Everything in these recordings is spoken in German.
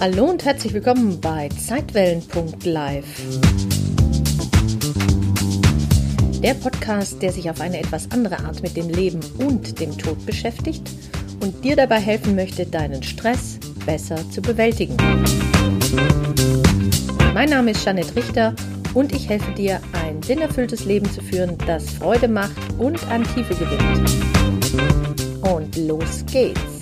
Hallo und herzlich willkommen bei Zeitwellen.live. Der Podcast, der sich auf eine etwas andere Art mit dem Leben und dem Tod beschäftigt und dir dabei helfen möchte, deinen Stress besser zu bewältigen. Mein Name ist Janet Richter und ich helfe dir, ein sinnerfülltes Leben zu führen, das Freude macht und an Tiefe gewinnt. Und los geht's!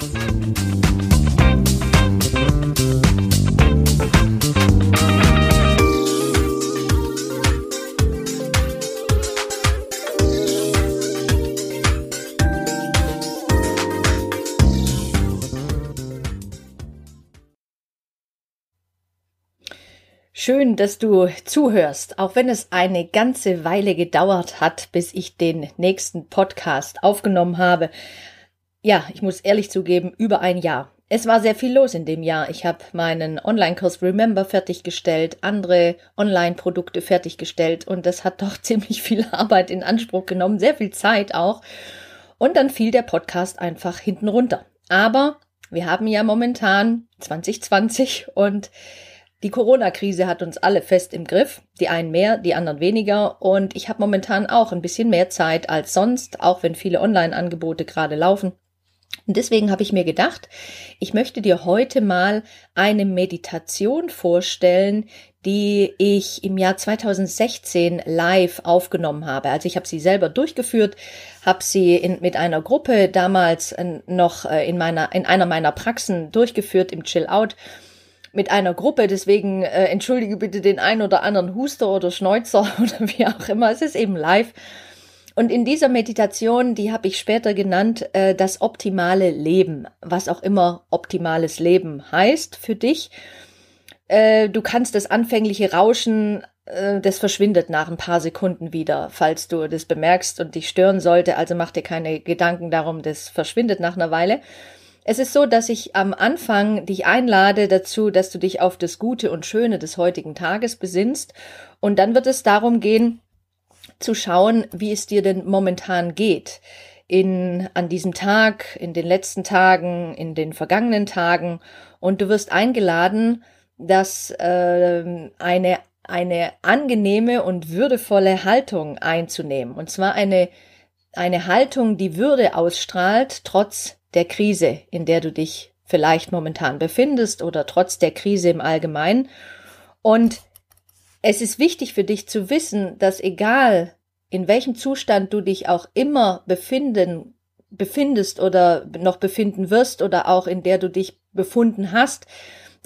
Schön, dass du zuhörst, auch wenn es eine ganze Weile gedauert hat, bis ich den nächsten Podcast aufgenommen habe. Ja, ich muss ehrlich zugeben, über ein Jahr. Es war sehr viel los in dem Jahr. Ich habe meinen Online-Kurs Remember fertiggestellt, andere Online-Produkte fertiggestellt und das hat doch ziemlich viel Arbeit in Anspruch genommen, sehr viel Zeit auch. Und dann fiel der Podcast einfach hinten runter. Aber wir haben ja momentan 2020 und die Corona-Krise hat uns alle fest im Griff, die einen mehr, die anderen weniger. Und ich habe momentan auch ein bisschen mehr Zeit als sonst, auch wenn viele Online-Angebote gerade laufen. Und deswegen habe ich mir gedacht, ich möchte dir heute mal eine Meditation vorstellen, die ich im Jahr 2016 live aufgenommen habe. Also ich habe sie selber durchgeführt, habe sie in, mit einer Gruppe damals noch äh, in meiner in einer meiner Praxen durchgeführt im Chill Out mit einer Gruppe. Deswegen äh, entschuldige bitte den ein oder anderen Huster oder Schneuzer oder wie auch immer. Es ist eben live. Und in dieser Meditation, die habe ich später genannt, äh, das optimale Leben, was auch immer optimales Leben heißt für dich. Äh, du kannst das anfängliche Rauschen, äh, das verschwindet nach ein paar Sekunden wieder, falls du das bemerkst und dich stören sollte. Also mach dir keine Gedanken darum, das verschwindet nach einer Weile. Es ist so, dass ich am Anfang dich einlade dazu, dass du dich auf das Gute und Schöne des heutigen Tages besinnst. Und dann wird es darum gehen, zu schauen, wie es dir denn momentan geht. In, an diesem Tag, in den letzten Tagen, in den vergangenen Tagen. Und du wirst eingeladen, dass äh, eine, eine angenehme und würdevolle Haltung einzunehmen. Und zwar eine, eine Haltung, die Würde ausstrahlt, trotz der Krise, in der du dich vielleicht momentan befindest oder trotz der Krise im Allgemeinen. Und es ist wichtig für dich zu wissen, dass egal in welchem Zustand du dich auch immer befinden, befindest oder noch befinden wirst oder auch in der du dich befunden hast,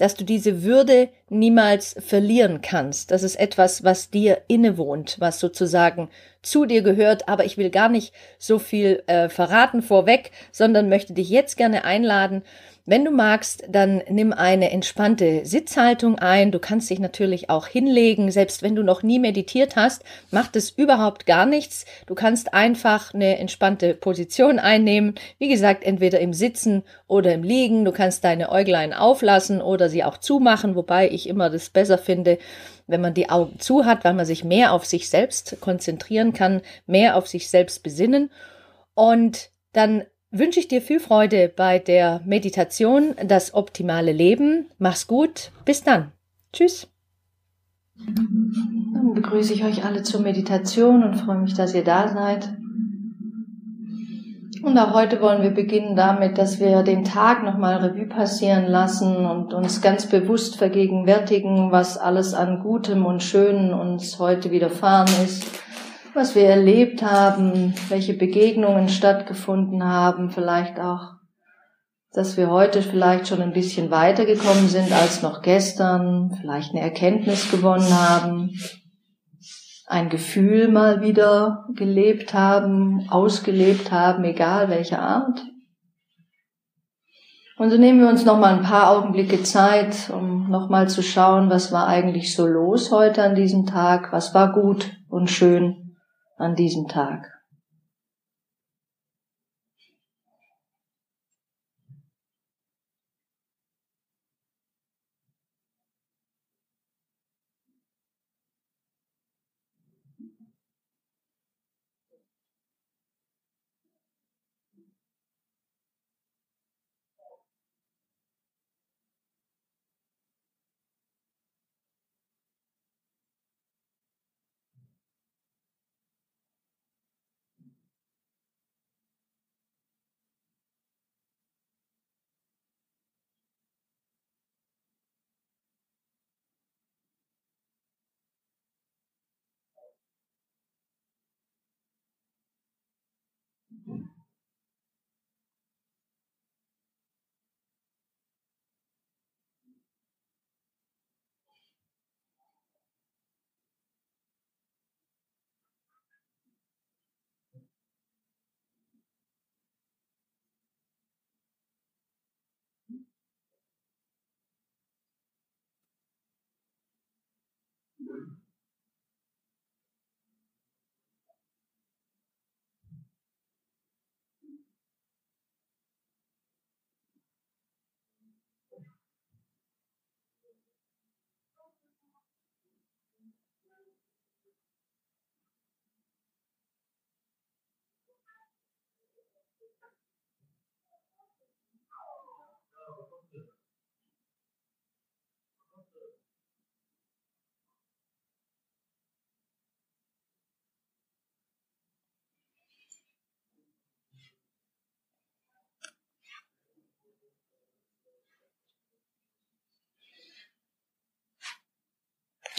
dass du diese Würde niemals verlieren kannst. Das ist etwas, was dir innewohnt, was sozusagen zu dir gehört. Aber ich will gar nicht so viel äh, verraten vorweg, sondern möchte dich jetzt gerne einladen, wenn du magst, dann nimm eine entspannte Sitzhaltung ein. Du kannst dich natürlich auch hinlegen. Selbst wenn du noch nie meditiert hast, macht es überhaupt gar nichts. Du kannst einfach eine entspannte Position einnehmen. Wie gesagt, entweder im Sitzen oder im Liegen. Du kannst deine Äuglein auflassen oder sie auch zumachen, wobei ich immer das besser finde, wenn man die Augen zu hat, weil man sich mehr auf sich selbst konzentrieren kann, mehr auf sich selbst besinnen. Und dann wünsche ich dir viel Freude bei der Meditation Das optimale Leben. Mach's gut. Bis dann. Tschüss. Dann begrüße ich euch alle zur Meditation und freue mich, dass ihr da seid. Und auch heute wollen wir beginnen damit, dass wir den Tag nochmal Revue passieren lassen und uns ganz bewusst vergegenwärtigen, was alles an Gutem und Schönen uns heute widerfahren ist was wir erlebt haben, welche Begegnungen stattgefunden haben, vielleicht auch, dass wir heute vielleicht schon ein bisschen weitergekommen sind als noch gestern, vielleicht eine Erkenntnis gewonnen haben, ein Gefühl mal wieder gelebt haben, ausgelebt haben, egal welcher Art. Und so nehmen wir uns noch mal ein paar Augenblicke Zeit, um noch mal zu schauen, was war eigentlich so los heute an diesem Tag, was war gut und schön an diesem Tag.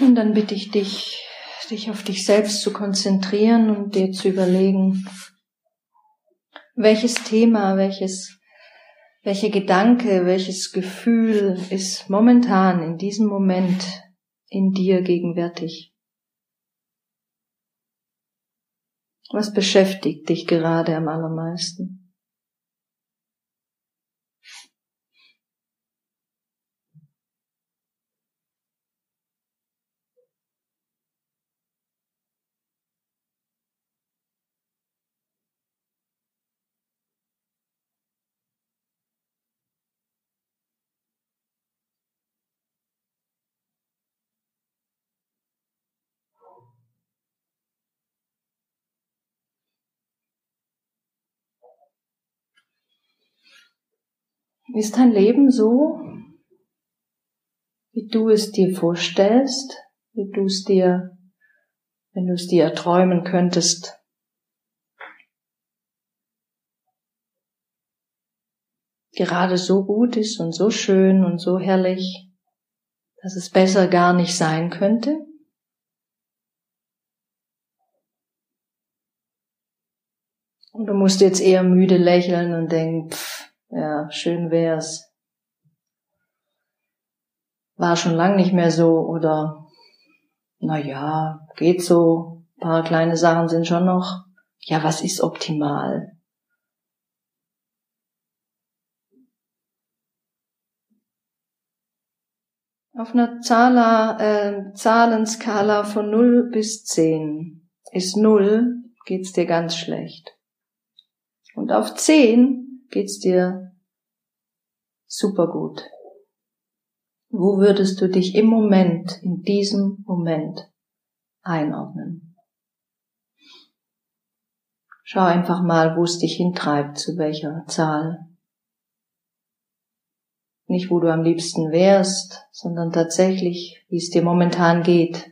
Und dann bitte ich dich, dich auf dich selbst zu konzentrieren und dir zu überlegen, welches Thema, welches, welcher Gedanke, welches Gefühl ist momentan in diesem Moment in dir gegenwärtig? Was beschäftigt dich gerade am allermeisten? Ist dein Leben so, wie du es dir vorstellst, wie du es dir, wenn du es dir träumen könntest, gerade so gut ist und so schön und so herrlich, dass es besser gar nicht sein könnte? Und du musst jetzt eher müde lächeln und denken, pff, ja, schön wär's. War schon lang nicht mehr so oder na ja, geht so. Ein paar kleine Sachen sind schon noch. Ja, was ist optimal? Auf einer Zahler, äh, Zahlenskala von 0 bis 10 ist 0, geht's dir ganz schlecht. Und auf 10 geht's dir super gut? Wo würdest du dich im Moment, in diesem Moment einordnen? Schau einfach mal, wo es dich hintreibt, zu welcher Zahl. Nicht, wo du am liebsten wärst, sondern tatsächlich, wie es dir momentan geht.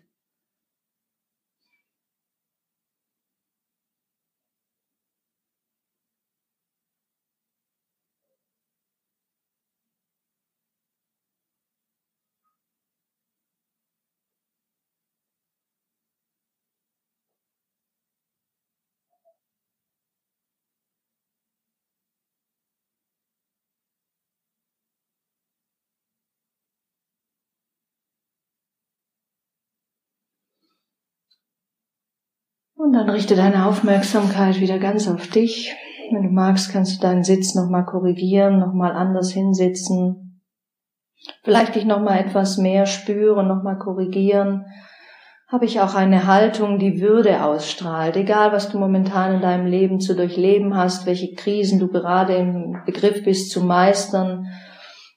Und dann richte deine Aufmerksamkeit wieder ganz auf dich. Wenn du magst, kannst du deinen Sitz nochmal korrigieren, nochmal anders hinsitzen. Vielleicht dich nochmal etwas mehr spüren, nochmal korrigieren. Habe ich auch eine Haltung, die Würde ausstrahlt, egal was du momentan in deinem Leben zu durchleben hast, welche Krisen du gerade im Begriff bist zu meistern.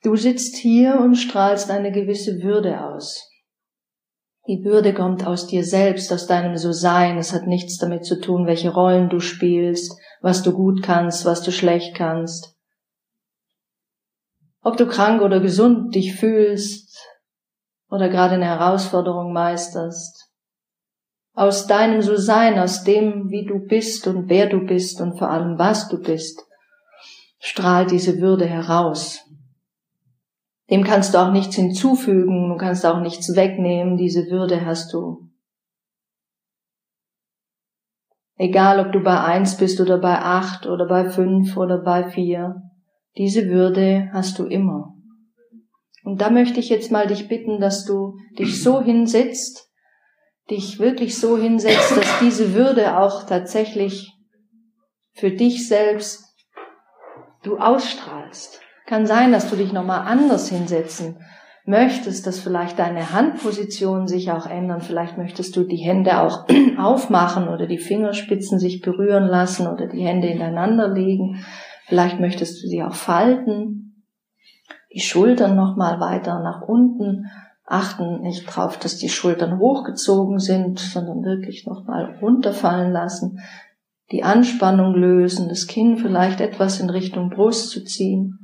Du sitzt hier und strahlst eine gewisse Würde aus. Die Würde kommt aus dir selbst, aus deinem So-Sein. Es hat nichts damit zu tun, welche Rollen du spielst, was du gut kannst, was du schlecht kannst. Ob du krank oder gesund dich fühlst oder gerade eine Herausforderung meisterst. Aus deinem So-Sein, aus dem, wie du bist und wer du bist und vor allem was du bist, strahlt diese Würde heraus. Dem kannst du auch nichts hinzufügen, du kannst auch nichts wegnehmen, diese Würde hast du. Egal, ob du bei eins bist oder bei acht oder bei fünf oder bei vier, diese Würde hast du immer. Und da möchte ich jetzt mal dich bitten, dass du dich so hinsetzt, dich wirklich so hinsetzt, dass diese Würde auch tatsächlich für dich selbst du ausstrahlst. Kann sein, dass du dich nochmal anders hinsetzen möchtest, dass vielleicht deine Handposition sich auch ändern. Vielleicht möchtest du die Hände auch aufmachen oder die Fingerspitzen sich berühren lassen oder die Hände ineinander legen. Vielleicht möchtest du sie auch falten. Die Schultern nochmal weiter nach unten. Achten nicht drauf, dass die Schultern hochgezogen sind, sondern wirklich nochmal runterfallen lassen. Die Anspannung lösen, das Kinn vielleicht etwas in Richtung Brust zu ziehen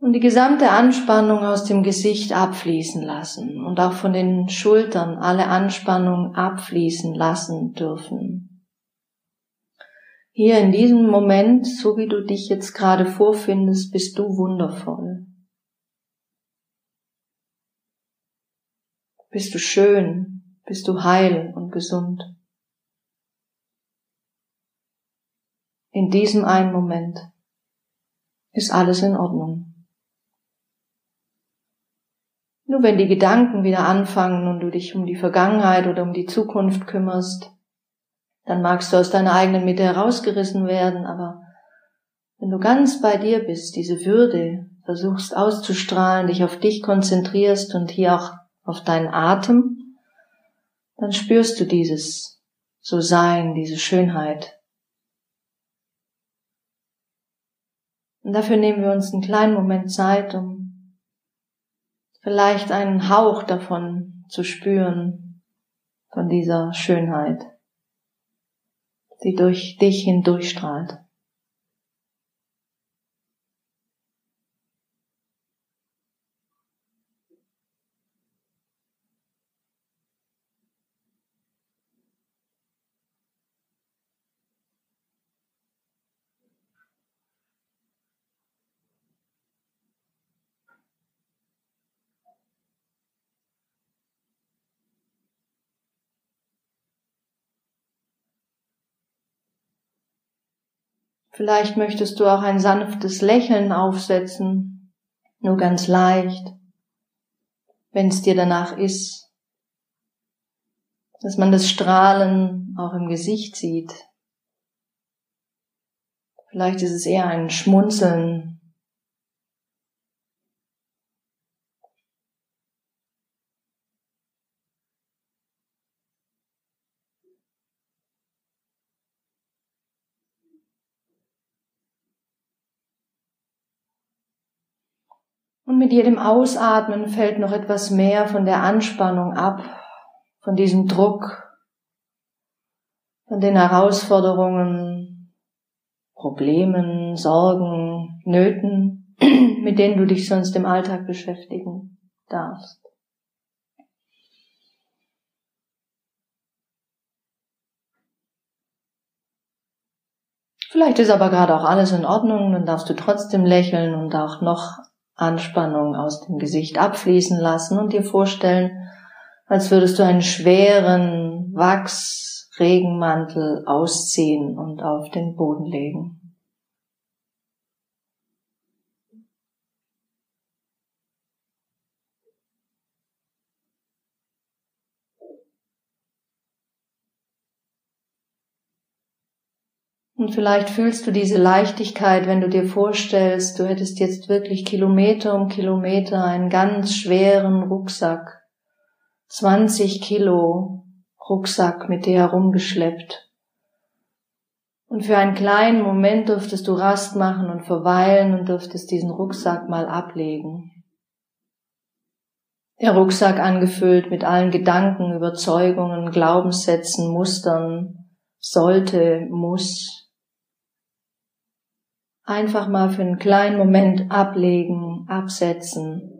und die gesamte Anspannung aus dem Gesicht abfließen lassen und auch von den Schultern alle Anspannung abfließen lassen dürfen. Hier in diesem Moment, so wie du dich jetzt gerade vorfindest, bist du wundervoll. bist du schön, bist du heil und gesund. In diesem einen Moment ist alles in Ordnung. Nur wenn die Gedanken wieder anfangen und du dich um die Vergangenheit oder um die Zukunft kümmerst, dann magst du aus deiner eigenen Mitte herausgerissen werden, aber wenn du ganz bei dir bist, diese Würde versuchst auszustrahlen, dich auf dich konzentrierst und hier auch auf deinen Atem, dann spürst du dieses So Sein, diese Schönheit. Und dafür nehmen wir uns einen kleinen Moment Zeit, um vielleicht einen Hauch davon zu spüren, von dieser Schönheit, die durch dich hindurchstrahlt. Vielleicht möchtest du auch ein sanftes Lächeln aufsetzen, nur ganz leicht, wenn es dir danach ist, dass man das Strahlen auch im Gesicht sieht. Vielleicht ist es eher ein Schmunzeln, mit jedem Ausatmen fällt noch etwas mehr von der Anspannung ab, von diesem Druck, von den Herausforderungen, Problemen, Sorgen, Nöten, mit denen du dich sonst im Alltag beschäftigen darfst. Vielleicht ist aber gerade auch alles in Ordnung, dann darfst du trotzdem lächeln und auch noch Anspannung aus dem Gesicht abfließen lassen und dir vorstellen, als würdest du einen schweren Wachsregenmantel ausziehen und auf den Boden legen. Und vielleicht fühlst du diese Leichtigkeit, wenn du dir vorstellst, du hättest jetzt wirklich Kilometer um Kilometer einen ganz schweren Rucksack, 20 Kilo Rucksack mit dir herumgeschleppt. Und für einen kleinen Moment dürftest du Rast machen und verweilen und dürftest diesen Rucksack mal ablegen. Der Rucksack angefüllt mit allen Gedanken, Überzeugungen, Glaubenssätzen, Mustern, sollte, muss, einfach mal für einen kleinen Moment ablegen, absetzen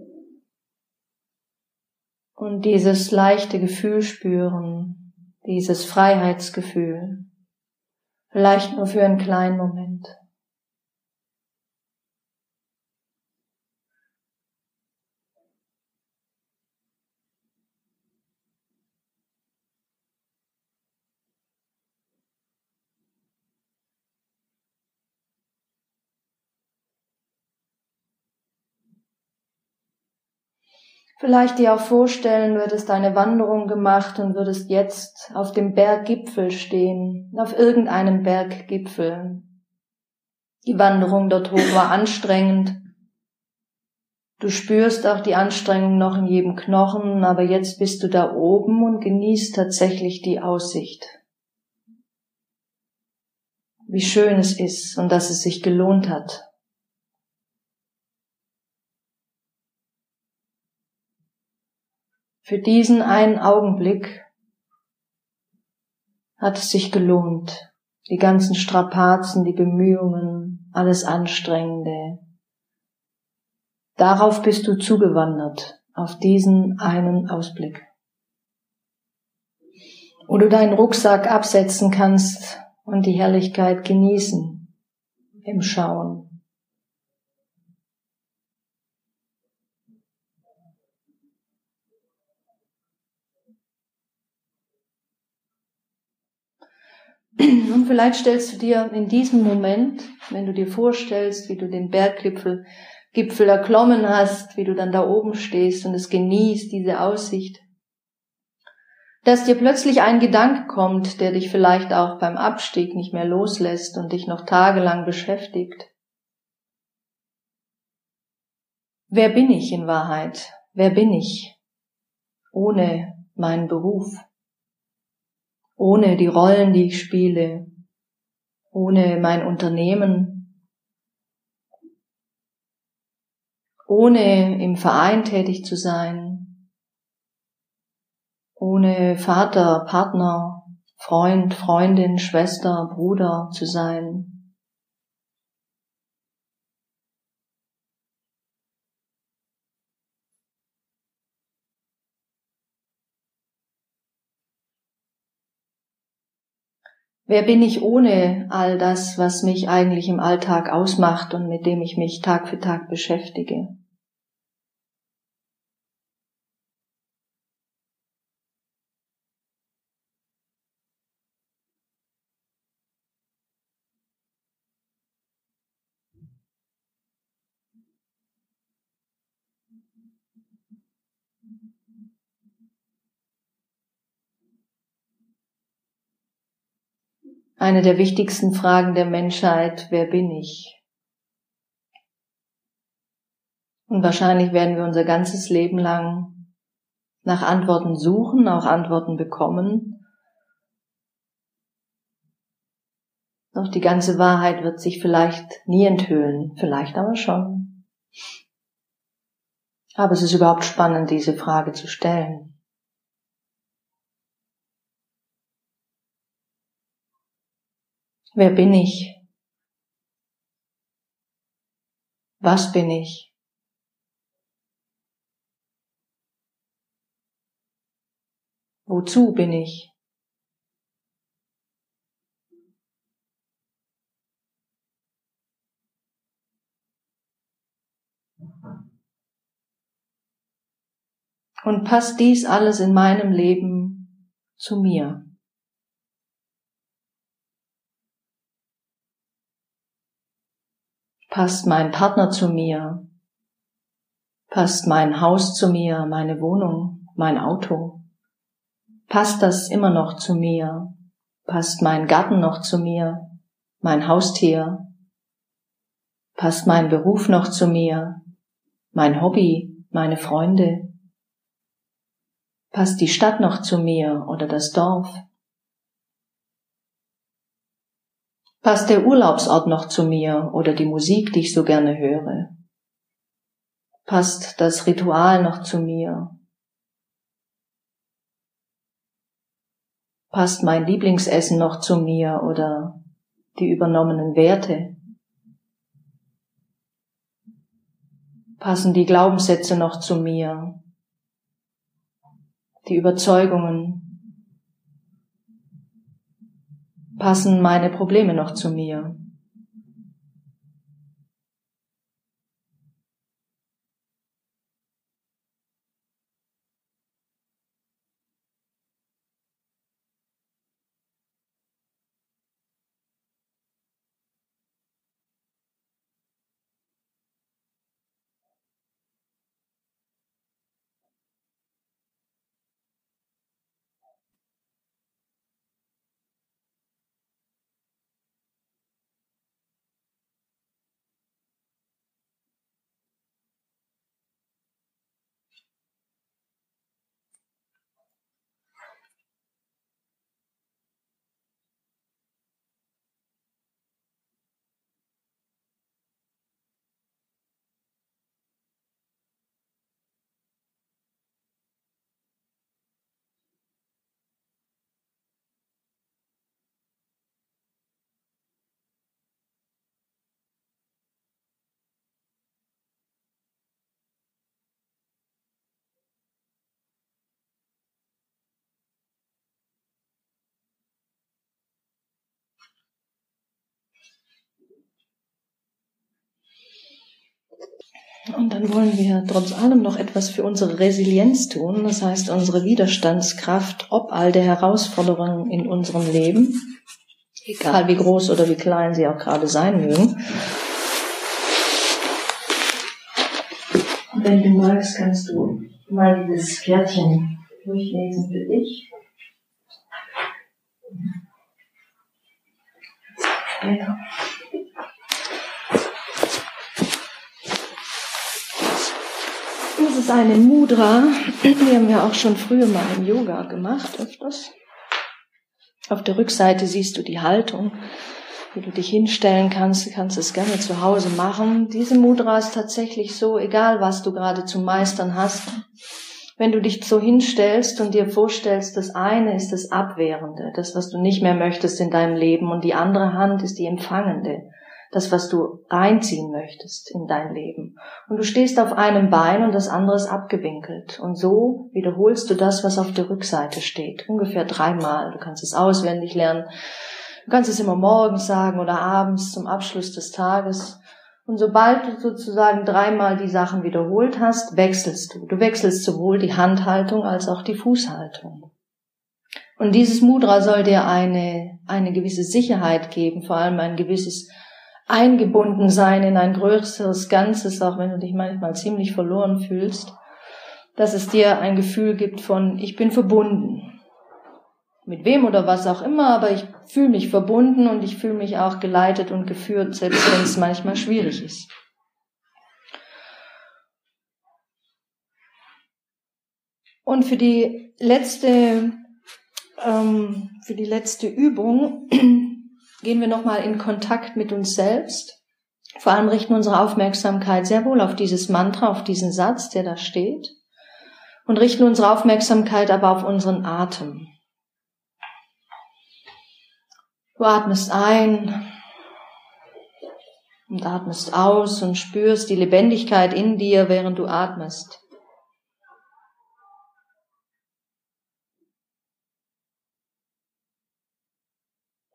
und dieses leichte Gefühl spüren, dieses Freiheitsgefühl, vielleicht nur für einen kleinen Moment. Vielleicht dir auch vorstellen, du hättest eine Wanderung gemacht und würdest jetzt auf dem Berggipfel stehen, auf irgendeinem Berggipfel. Die Wanderung dort hoch war anstrengend. Du spürst auch die Anstrengung noch in jedem Knochen, aber jetzt bist du da oben und genießt tatsächlich die Aussicht. Wie schön es ist und dass es sich gelohnt hat. Für diesen einen Augenblick hat es sich gelohnt. Die ganzen Strapazen, die Bemühungen, alles Anstrengende. Darauf bist du zugewandert, auf diesen einen Ausblick. Wo du deinen Rucksack absetzen kannst und die Herrlichkeit genießen im Schauen. Und vielleicht stellst du dir in diesem Moment, wenn du dir vorstellst, wie du den Berggipfel Gipfel erklommen hast, wie du dann da oben stehst und es genießt, diese Aussicht, dass dir plötzlich ein Gedanke kommt, der dich vielleicht auch beim Abstieg nicht mehr loslässt und dich noch tagelang beschäftigt. Wer bin ich in Wahrheit? Wer bin ich ohne meinen Beruf? Ohne die Rollen, die ich spiele? Ohne mein Unternehmen? Ohne im Verein tätig zu sein? Ohne Vater, Partner, Freund, Freundin, Schwester, Bruder zu sein? Wer bin ich ohne all das, was mich eigentlich im Alltag ausmacht und mit dem ich mich Tag für Tag beschäftige? Eine der wichtigsten Fragen der Menschheit, wer bin ich? Und wahrscheinlich werden wir unser ganzes Leben lang nach Antworten suchen, auch Antworten bekommen. Doch die ganze Wahrheit wird sich vielleicht nie enthüllen, vielleicht aber schon. Aber es ist überhaupt spannend, diese Frage zu stellen. Wer bin ich? Was bin ich? Wozu bin ich? Und passt dies alles in meinem Leben zu mir? Passt mein Partner zu mir? Passt mein Haus zu mir, meine Wohnung, mein Auto? Passt das immer noch zu mir? Passt mein Garten noch zu mir, mein Haustier? Passt mein Beruf noch zu mir, mein Hobby, meine Freunde? Passt die Stadt noch zu mir oder das Dorf? Passt der Urlaubsort noch zu mir oder die Musik, die ich so gerne höre? Passt das Ritual noch zu mir? Passt mein Lieblingsessen noch zu mir oder die übernommenen Werte? Passen die Glaubenssätze noch zu mir? Die Überzeugungen, passen meine Probleme noch zu mir? Und dann wollen wir trotz allem noch etwas für unsere Resilienz tun, das heißt unsere Widerstandskraft ob all der Herausforderungen in unserem Leben. Egal wie groß oder wie klein sie auch gerade sein mögen. Und wenn du magst, kannst du mal dieses Kärtchen durchlesen für dich. Ja. Ist eine Mudra, die haben wir auch schon früher mal im Yoga gemacht, öfters. Auf der Rückseite siehst du die Haltung, wie du dich hinstellen kannst. Du kannst es gerne zu Hause machen. Diese Mudra ist tatsächlich so, egal was du gerade zu meistern hast. Wenn du dich so hinstellst und dir vorstellst, das eine ist das Abwehrende, das, was du nicht mehr möchtest in deinem Leben und die andere Hand ist die Empfangende das, was du reinziehen möchtest in dein Leben. Und du stehst auf einem Bein und das andere ist abgewinkelt. Und so wiederholst du das, was auf der Rückseite steht. Ungefähr dreimal. Du kannst es auswendig lernen. Du kannst es immer morgens sagen oder abends zum Abschluss des Tages. Und sobald du sozusagen dreimal die Sachen wiederholt hast, wechselst du. Du wechselst sowohl die Handhaltung als auch die Fußhaltung. Und dieses Mudra soll dir eine, eine gewisse Sicherheit geben, vor allem ein gewisses eingebunden sein in ein größeres Ganzes, auch wenn du dich manchmal ziemlich verloren fühlst, dass es dir ein Gefühl gibt von, ich bin verbunden. Mit wem oder was auch immer, aber ich fühle mich verbunden und ich fühle mich auch geleitet und geführt, selbst wenn es manchmal schwierig ist. Und für die letzte, ähm, für die letzte Übung gehen wir nochmal in Kontakt mit uns selbst. Vor allem richten unsere Aufmerksamkeit sehr wohl auf dieses Mantra, auf diesen Satz, der da steht. Und richten unsere Aufmerksamkeit aber auf unseren Atem. Du atmest ein und atmest aus und spürst die Lebendigkeit in dir, während du atmest.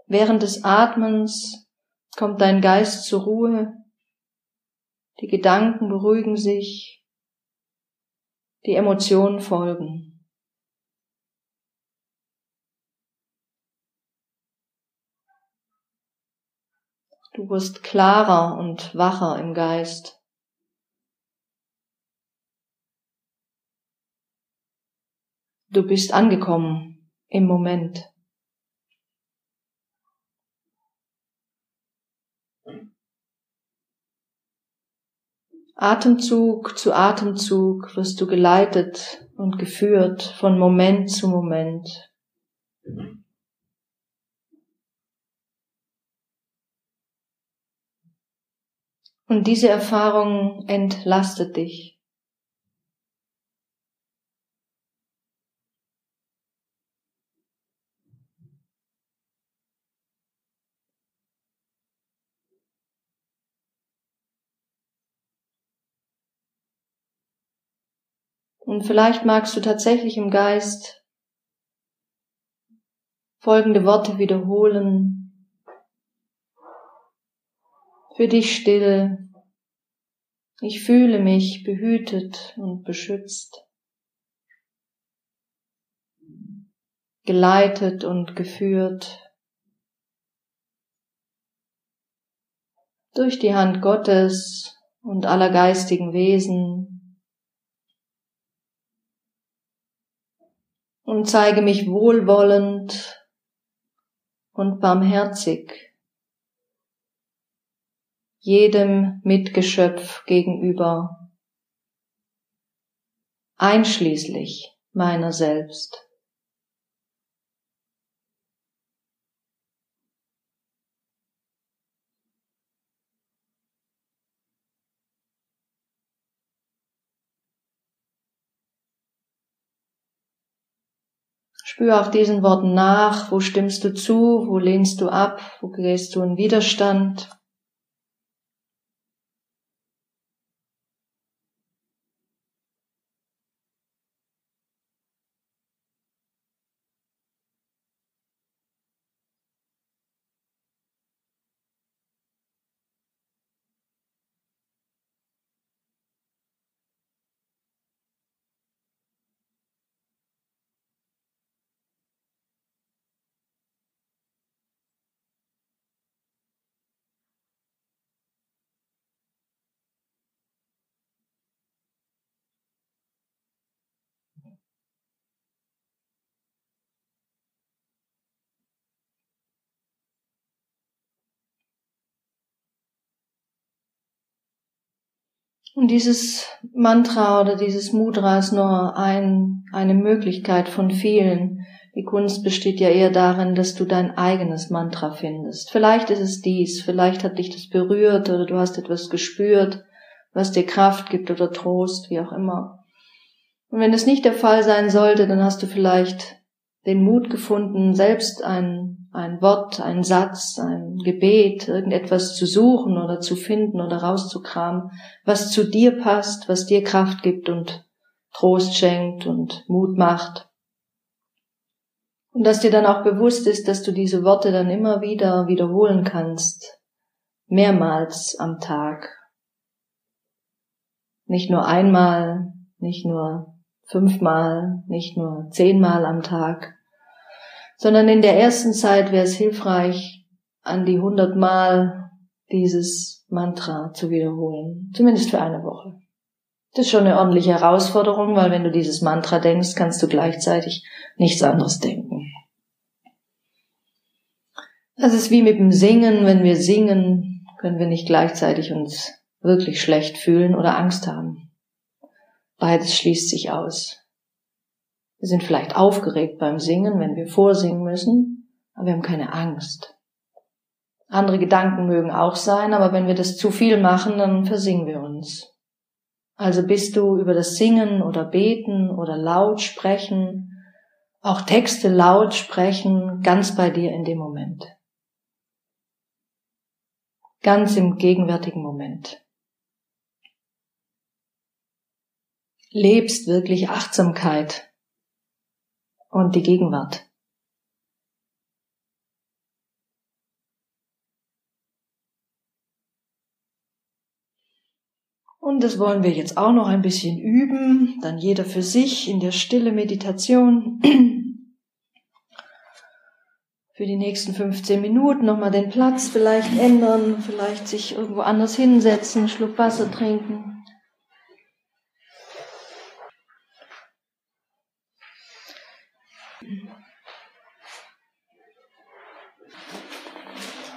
Während des Atmens kommt dein Geist zur Ruhe, die Gedanken beruhigen sich, die Emotionen folgen. Du wirst klarer und wacher im Geist. Du bist angekommen im Moment. Atemzug zu Atemzug wirst du geleitet und geführt von Moment zu Moment. Und diese Erfahrung entlastet dich. Und vielleicht magst du tatsächlich im Geist folgende Worte wiederholen. Für dich still. Ich fühle mich behütet und beschützt. Geleitet und geführt. Durch die Hand Gottes und aller geistigen Wesen und zeige mich wohlwollend und barmherzig jedem Mitgeschöpf gegenüber, einschließlich meiner selbst. Spür auch diesen Worten nach. Wo stimmst du zu? Wo lehnst du ab? Wo gehst du in Widerstand? Und dieses Mantra oder dieses Mudra ist nur ein, eine Möglichkeit von vielen. Die Kunst besteht ja eher darin, dass du dein eigenes Mantra findest. Vielleicht ist es dies, vielleicht hat dich das berührt oder du hast etwas gespürt, was dir Kraft gibt oder Trost, wie auch immer. Und wenn es nicht der Fall sein sollte, dann hast du vielleicht den Mut gefunden, selbst ein, ein Wort, ein Satz, ein Gebet, irgendetwas zu suchen oder zu finden oder rauszukramen, was zu dir passt, was dir Kraft gibt und Trost schenkt und Mut macht. Und dass dir dann auch bewusst ist, dass du diese Worte dann immer wieder wiederholen kannst, mehrmals am Tag. Nicht nur einmal, nicht nur fünfmal, nicht nur zehnmal am Tag, sondern in der ersten Zeit wäre es hilfreich, an die hundertmal dieses Mantra zu wiederholen, zumindest für eine Woche. Das ist schon eine ordentliche Herausforderung, weil wenn du dieses Mantra denkst, kannst du gleichzeitig nichts anderes denken. Das ist wie mit dem Singen. Wenn wir singen, können wir nicht gleichzeitig uns wirklich schlecht fühlen oder Angst haben. Beides schließt sich aus. Wir sind vielleicht aufgeregt beim Singen, wenn wir vorsingen müssen, aber wir haben keine Angst. Andere Gedanken mögen auch sein, aber wenn wir das zu viel machen, dann versingen wir uns. Also bist du über das Singen oder Beten oder laut sprechen, auch Texte laut sprechen, ganz bei dir in dem Moment. Ganz im gegenwärtigen Moment. Lebst wirklich Achtsamkeit und die Gegenwart. Und das wollen wir jetzt auch noch ein bisschen üben, dann jeder für sich in der stille Meditation. Für die nächsten 15 Minuten nochmal den Platz vielleicht ändern, vielleicht sich irgendwo anders hinsetzen, Schluck Wasser trinken.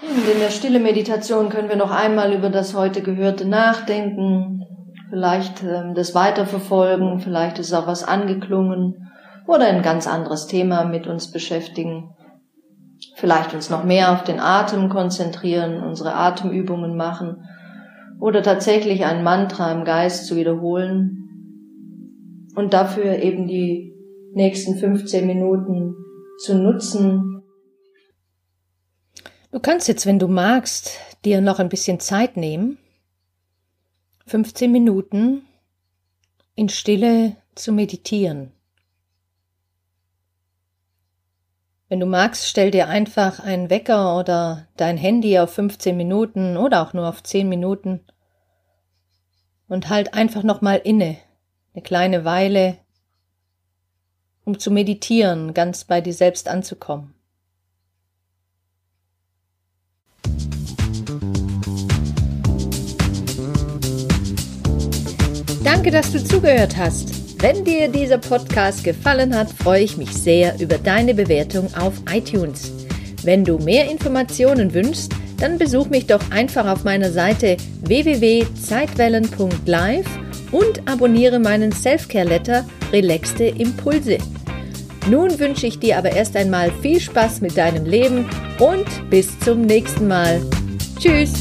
Und in der stille Meditation können wir noch einmal über das heute Gehörte nachdenken, vielleicht ähm, das weiterverfolgen, vielleicht ist auch was angeklungen oder ein ganz anderes Thema mit uns beschäftigen. Vielleicht uns noch mehr auf den Atem konzentrieren, unsere Atemübungen machen oder tatsächlich ein Mantra im Geist zu wiederholen und dafür eben die nächsten 15 Minuten zu nutzen. Du kannst jetzt, wenn du magst, dir noch ein bisschen Zeit nehmen, 15 Minuten in Stille zu meditieren. Wenn du magst, stell dir einfach einen Wecker oder dein Handy auf 15 Minuten oder auch nur auf 10 Minuten und halt einfach nochmal inne, eine kleine Weile um zu meditieren, ganz bei dir selbst anzukommen. Danke, dass du zugehört hast. Wenn dir dieser Podcast gefallen hat, freue ich mich sehr über deine Bewertung auf iTunes. Wenn du mehr Informationen wünschst, dann besuch mich doch einfach auf meiner Seite www.zeitwellen.live und abonniere meinen Selfcare-Letter Relaxte Impulse. Nun wünsche ich dir aber erst einmal viel Spaß mit deinem Leben und bis zum nächsten Mal. Tschüss!